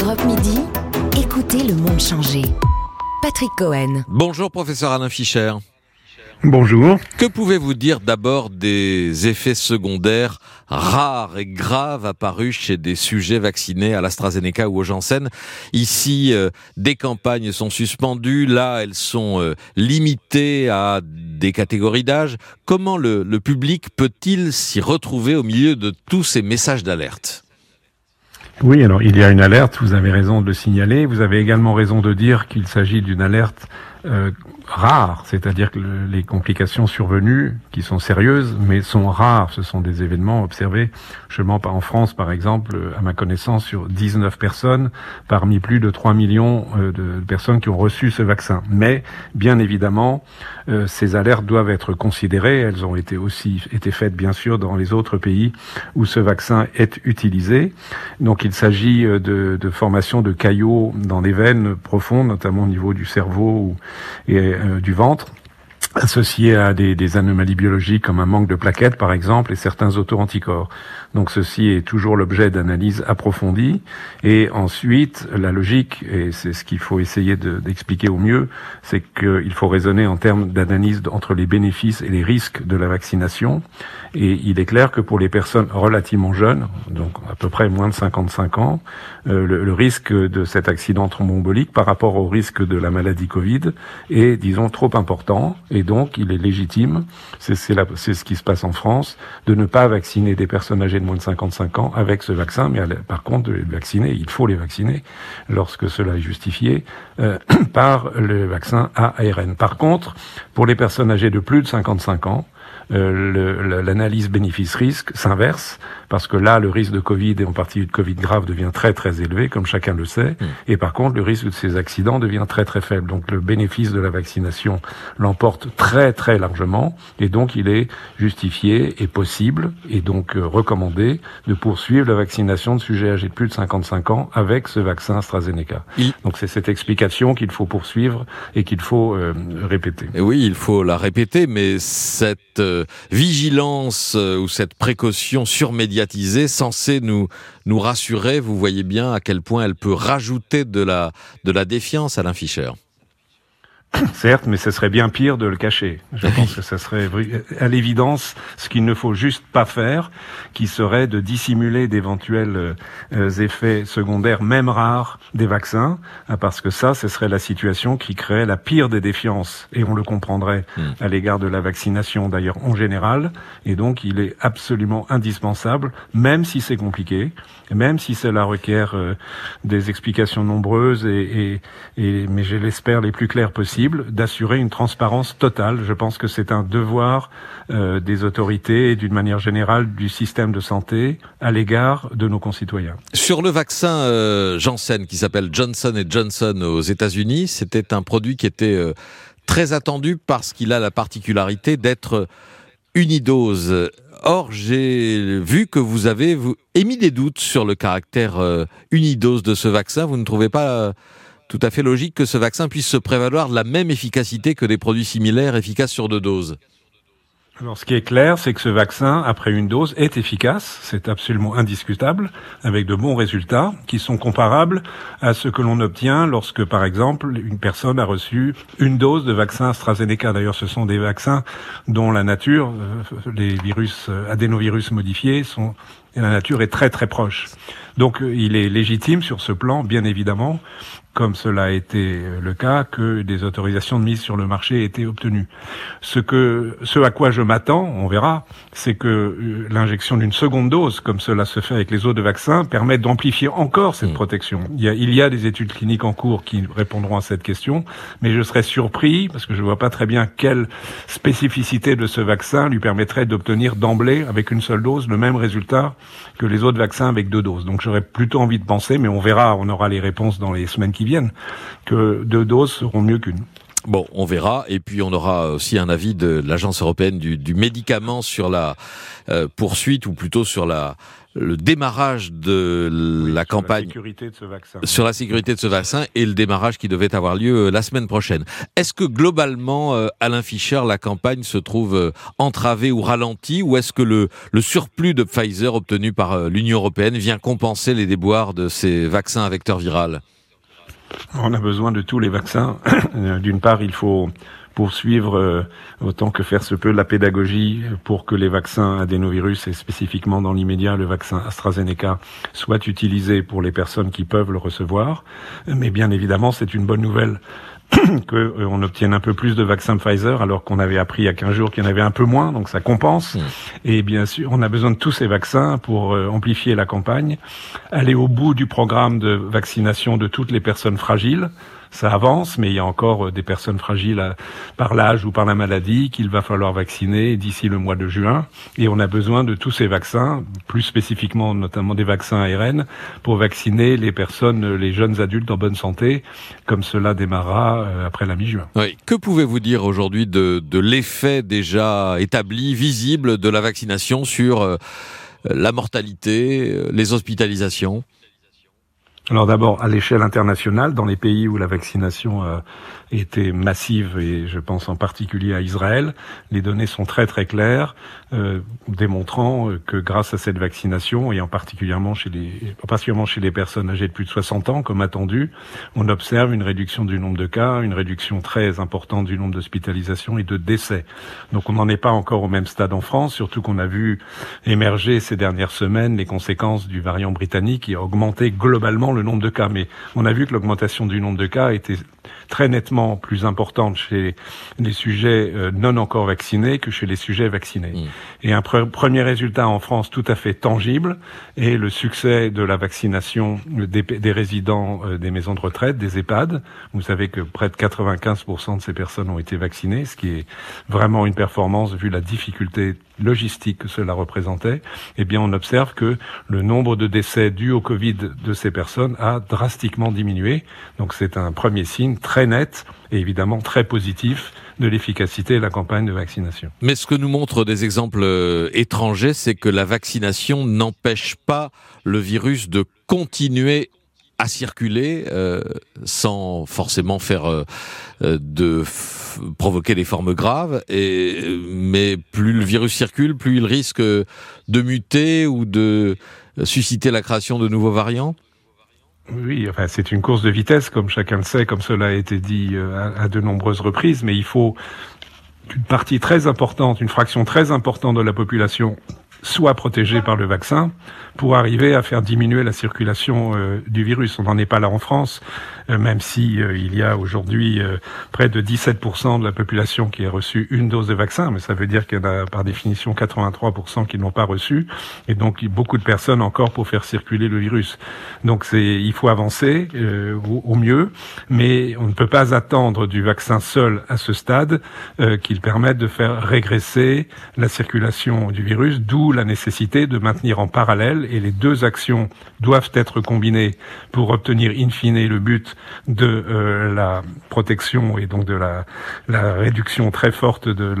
Europe Midi, écoutez le monde changer. Patrick Cohen. Bonjour professeur Alain Fischer. Bonjour. Que pouvez-vous dire d'abord des effets secondaires rares et graves apparus chez des sujets vaccinés à l'AstraZeneca ou au Janssen? Ici, euh, des campagnes sont suspendues, là elles sont euh, limitées à des catégories d'âge. Comment le, le public peut-il s'y retrouver au milieu de tous ces messages d'alerte? Oui, alors il y a une alerte, vous avez raison de le signaler. Vous avez également raison de dire qu'il s'agit d'une alerte euh, rares, c'est-à-dire que les complications survenues, qui sont sérieuses, mais sont rares. Ce sont des événements observés, je mens pas en France, par exemple, à ma connaissance, sur 19 personnes, parmi plus de 3 millions euh, de personnes qui ont reçu ce vaccin. Mais, bien évidemment, euh, ces alertes doivent être considérées. Elles ont été aussi été faites, bien sûr, dans les autres pays où ce vaccin est utilisé. Donc, il s'agit euh, de, de formation de caillots dans les veines profondes, notamment au niveau du cerveau et euh, du ventre associés à des, des, anomalies biologiques comme un manque de plaquettes par exemple et certains auto-anticorps. Donc ceci est toujours l'objet d'analyses approfondies. Et ensuite la logique et c'est ce qu'il faut essayer d'expliquer au mieux, c'est qu'il faut raisonner en termes d'analyse entre les bénéfices et les risques de la vaccination. Et il est clair que pour les personnes relativement jeunes, donc à peu près moins de 55 ans, euh, le, risque de cet accident thromboembolique par rapport au risque de la maladie Covid est disons trop important et donc, il est légitime, c'est ce qui se passe en France, de ne pas vacciner des personnes âgées de moins de 55 ans avec ce vaccin, mais par contre, de les vacciner, il faut les vacciner lorsque cela est justifié euh, par le vaccin ARN. Par contre, pour les personnes âgées de plus de 55 ans, euh, l'analyse bénéfice-risque s'inverse, parce que là, le risque de Covid, et en particulier de Covid grave, devient très très élevé, comme chacun le sait, mm. et par contre, le risque de ces accidents devient très très faible. Donc le bénéfice de la vaccination l'emporte très très largement, et donc il est justifié et possible, et donc euh, recommandé, de poursuivre la vaccination de sujets âgés de plus de 55 ans avec ce vaccin AstraZeneca. Donc c'est cette explication qu'il faut poursuivre et qu'il faut euh, répéter. Et oui, il faut la répéter, mais cette vigilance euh, ou cette précaution surmédiatisée censée nous, nous rassurer, vous voyez bien à quel point elle peut rajouter de la, de la défiance à Fischer. Certes, mais ce serait bien pire de le cacher. Je pense que ce serait à l'évidence ce qu'il ne faut juste pas faire, qui serait de dissimuler d'éventuels euh, effets secondaires, même rares, des vaccins, hein, parce que ça, ce serait la situation qui créerait la pire des défiances, et on le comprendrait hmm. à l'égard de la vaccination d'ailleurs en général, et donc il est absolument indispensable, même si c'est compliqué, même si cela requiert euh, des explications nombreuses, et, et, et mais je l'espère les plus claires possibles, d'assurer une transparence totale. Je pense que c'est un devoir euh, des autorités et d'une manière générale du système de santé à l'égard de nos concitoyens. Sur le vaccin euh, Janssen qui s'appelle Johnson Johnson aux États-Unis, c'était un produit qui était euh, très attendu parce qu'il a la particularité d'être unidose. Or, j'ai vu que vous avez émis des doutes sur le caractère unidose de ce vaccin. Vous ne trouvez pas tout à fait logique que ce vaccin puisse se prévaloir de la même efficacité que des produits similaires efficaces sur deux doses. Alors, ce qui est clair, c'est que ce vaccin, après une dose, est efficace. C'est absolument indiscutable, avec de bons résultats qui sont comparables à ce que l'on obtient lorsque, par exemple, une personne a reçu une dose de vaccin AstraZeneca. D'ailleurs, ce sont des vaccins dont la nature, euh, les virus euh, adénovirus modifiés, sont et la nature est très très proche. Donc euh, il est légitime sur ce plan, bien évidemment, comme cela a été le cas, que des autorisations de mise sur le marché aient été obtenues. Ce que, ce à quoi je m'attends, on verra, c'est que euh, l'injection d'une seconde dose, comme cela se fait avec les autres vaccins, permet d'amplifier encore cette mm. protection. Il y, a, il y a des études cliniques en cours qui répondront à cette question, mais je serais surpris, parce que je ne vois pas très bien quelle spécificité de ce vaccin lui permettrait d'obtenir d'emblée, avec une seule dose, le même résultat que les autres vaccins avec deux doses. Donc j'aurais plutôt envie de penser, mais on verra, on aura les réponses dans les semaines qui viennent, que deux doses seront mieux qu'une. Bon, on verra. Et puis on aura aussi un avis de l'Agence européenne du, médicament sur la euh, poursuite, ou plutôt sur la le démarrage de la campagne sur la sécurité de ce vaccin et le démarrage qui devait avoir lieu euh, la semaine prochaine. Est-ce que globalement, euh, Alain Fischer, la campagne se trouve entravée ou ralentie, ou est-ce que le, le surplus de Pfizer obtenu par l'Union européenne vient compenser les déboires de ces vaccins à vecteur viral? On a besoin de tous les vaccins. D'une part, il faut poursuivre euh, autant que faire se peut la pédagogie pour que les vaccins adénovirus et spécifiquement dans l'immédiat le vaccin AstraZeneca soient utilisés pour les personnes qui peuvent le recevoir. Mais bien évidemment, c'est une bonne nouvelle qu'on euh, obtienne un peu plus de vaccins Pfizer alors qu'on avait appris il y a 15 jours qu'il y en avait un peu moins, donc ça compense. Et bien sûr, on a besoin de tous ces vaccins pour euh, amplifier la campagne, aller au bout du programme de vaccination de toutes les personnes fragiles ça avance, mais il y a encore euh, des personnes fragiles euh, par l'âge ou par la maladie qu'il va falloir vacciner d'ici le mois de juin. Et on a besoin de tous ces vaccins, plus spécifiquement notamment des vaccins ARN, pour vacciner les personnes, les jeunes adultes en bonne santé, comme cela démarra euh, après la mi-juin. Oui. Que pouvez-vous dire aujourd'hui de, de l'effet déjà établi, visible de la vaccination sur la mortalité, les hospitalisations? Alors d'abord, à l'échelle internationale, dans les pays où la vaccination a été massive, et je pense en particulier à Israël, les données sont très très claires, euh, démontrant que grâce à cette vaccination, et en particulièrement chez les, particulièrement chez les personnes âgées de plus de 60 ans, comme attendu, on observe une réduction du nombre de cas, une réduction très importante du nombre d'hospitalisations et de décès. Donc on n'en est pas encore au même stade en France, surtout qu'on a vu émerger ces dernières semaines les conséquences du variant britannique qui a augmenté globalement le nombre de cas, mais on a vu que l'augmentation du nombre de cas était très nettement plus importante chez les sujets euh, non encore vaccinés que chez les sujets vaccinés. Mmh. Et un premier résultat en France tout à fait tangible est le succès de la vaccination des, des résidents euh, des maisons de retraite, des EHPAD. Vous savez que près de 95% de ces personnes ont été vaccinées, ce qui est vraiment une performance vu la difficulté logistique que cela représentait, eh bien, on observe que le nombre de décès dus au Covid de ces personnes a drastiquement diminué. Donc, c'est un premier signe très net et évidemment très positif de l'efficacité de la campagne de vaccination. Mais ce que nous montrent des exemples euh, étrangers, c'est que la vaccination n'empêche pas le virus de continuer à circuler euh, sans forcément faire euh, euh, de provoquer des formes graves. Et mais plus le virus circule, plus il risque de muter ou de susciter la création de nouveaux variants. Oui, enfin, c'est une course de vitesse, comme chacun le sait, comme cela a été dit à, à de nombreuses reprises, mais il faut une partie très importante, une fraction très importante de la population soit protégée par le vaccin pour arriver à faire diminuer la circulation euh, du virus. On n'en est pas là en France, euh, même si euh, il y a aujourd'hui près de 17% de la population qui a reçu une dose de vaccin, mais ça veut dire qu'il y en a par définition 83% qui n'ont pas reçu, et donc beaucoup de personnes encore pour faire circuler le virus. Donc c'est, il faut avancer au, au, mieux, mais on ne peut pas attendre du vaccin seul à ce stade qu'il permette de faire régresser la circulation du virus, d'où la nécessité de maintenir en parallèle. Et les deux actions doivent être combinées pour obtenir in fine le but de euh, la protection et donc de la, la réduction très forte de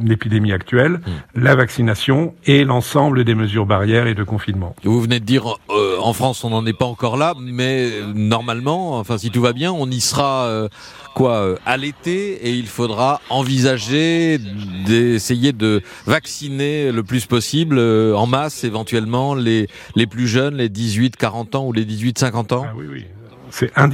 l'épidémie actuelle, mmh. la vaccination et l'ensemble des mesures barrières et de confinement. Vous venez de dire euh, en France on n'en est pas encore là, mais normalement, enfin si tout va bien, on y sera euh, quoi à l'été et il faudra envisager d'essayer de vacciner le plus possible en masse éventuellement les les, plus jeunes, les 18-40 ans ou les 18-50 ans ah oui, oui.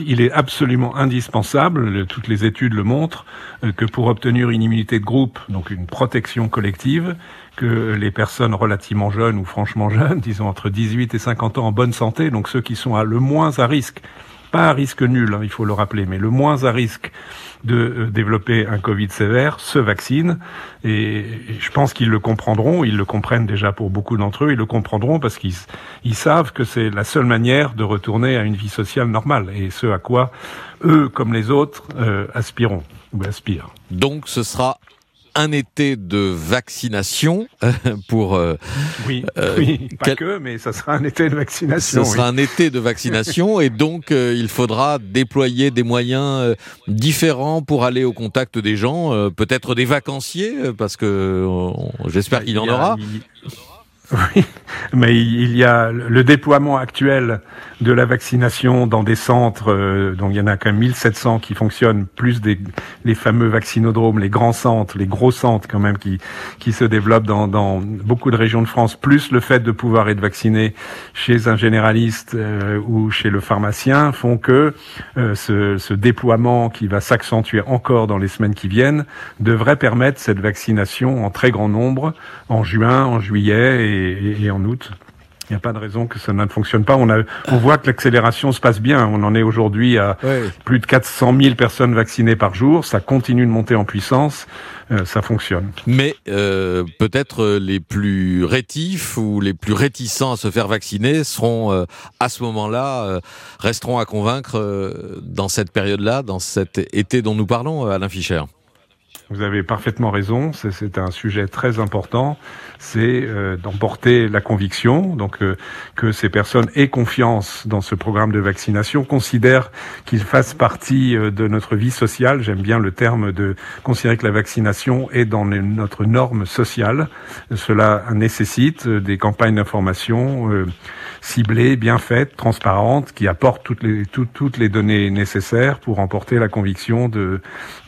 Il est absolument indispensable, toutes les études le montrent, euh, que pour obtenir une immunité de groupe, donc une protection collective, que les personnes relativement jeunes ou franchement jeunes, disons entre 18 et 50 ans en bonne santé, donc ceux qui sont le moins à risque, pas à risque nul, hein, il faut le rappeler, mais le moins à risque de euh, développer un Covid sévère se vaccinent. Et je pense qu'ils le comprendront, ils le comprennent déjà pour beaucoup d'entre eux, ils le comprendront parce qu'ils ils savent que c'est la seule manière de retourner à une vie sociale normale et ce à quoi eux, comme les autres, euh, aspiront ou aspirent. Donc ce sera un été de vaccination pour. oui, oui, pas que, mais ça sera un été de vaccination. Ce sera un été de vaccination et donc il faudra déployer des moyens différents pour aller au contact des gens, peut-être des vacanciers, parce que j'espère qu'il y en aura. Oui, mais il y a le déploiement actuel de la vaccination dans des centres, euh, donc il y en a quand même 1700 qui fonctionnent, plus des les fameux vaccinodromes, les grands centres, les gros centres quand même qui qui se développent dans, dans beaucoup de régions de France, plus le fait de pouvoir être vacciné chez un généraliste euh, ou chez le pharmacien font que euh, ce, ce déploiement qui va s'accentuer encore dans les semaines qui viennent devrait permettre cette vaccination en très grand nombre en juin, en juillet et et, en août. Il n'y a pas de raison que ça ne fonctionne pas. On, a, on voit que l'accélération se passe bien. On en est aujourd'hui à plus de 400 000 personnes vaccinées par jour. Ça continue de monter en puissance. Euh, ça fonctionne. Mais euh, peut-être les plus rétifs ou les plus réticents à se faire vacciner seront euh, à ce moment-là resteront à convaincre dans cette période-là, dans cet été dont nous parlons, Alain Fischer. Vous avez parfaitement raison, c'est un sujet très important, c'est euh, d'emporter la conviction, donc euh, que ces personnes aient confiance dans ce programme de vaccination, considèrent qu'il fasse partie euh, de notre vie sociale, j'aime bien le terme de considérer que la vaccination est dans notre norme sociale, cela nécessite des campagnes d'information ciblées, bien faites, transparentes, qui apportent toutes les, toutes les données nécessaires pour emporter la conviction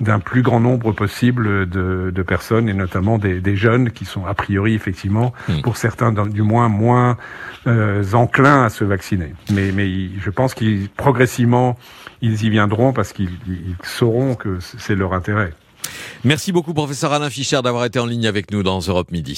d'un plus grand nombre possible de, de personnes et notamment des, des, jeunes qui sont a priori effectivement hmm. pour certains du moins moins euh, enclins à se vacciner. Mais, mais je pense qu'ils progressivement ils y viendront parce qu'ils sauront que c'est leur intérêt. Merci beaucoup professeur Alain Fischer d'avoir été en ligne avec nous dans Europe Midi.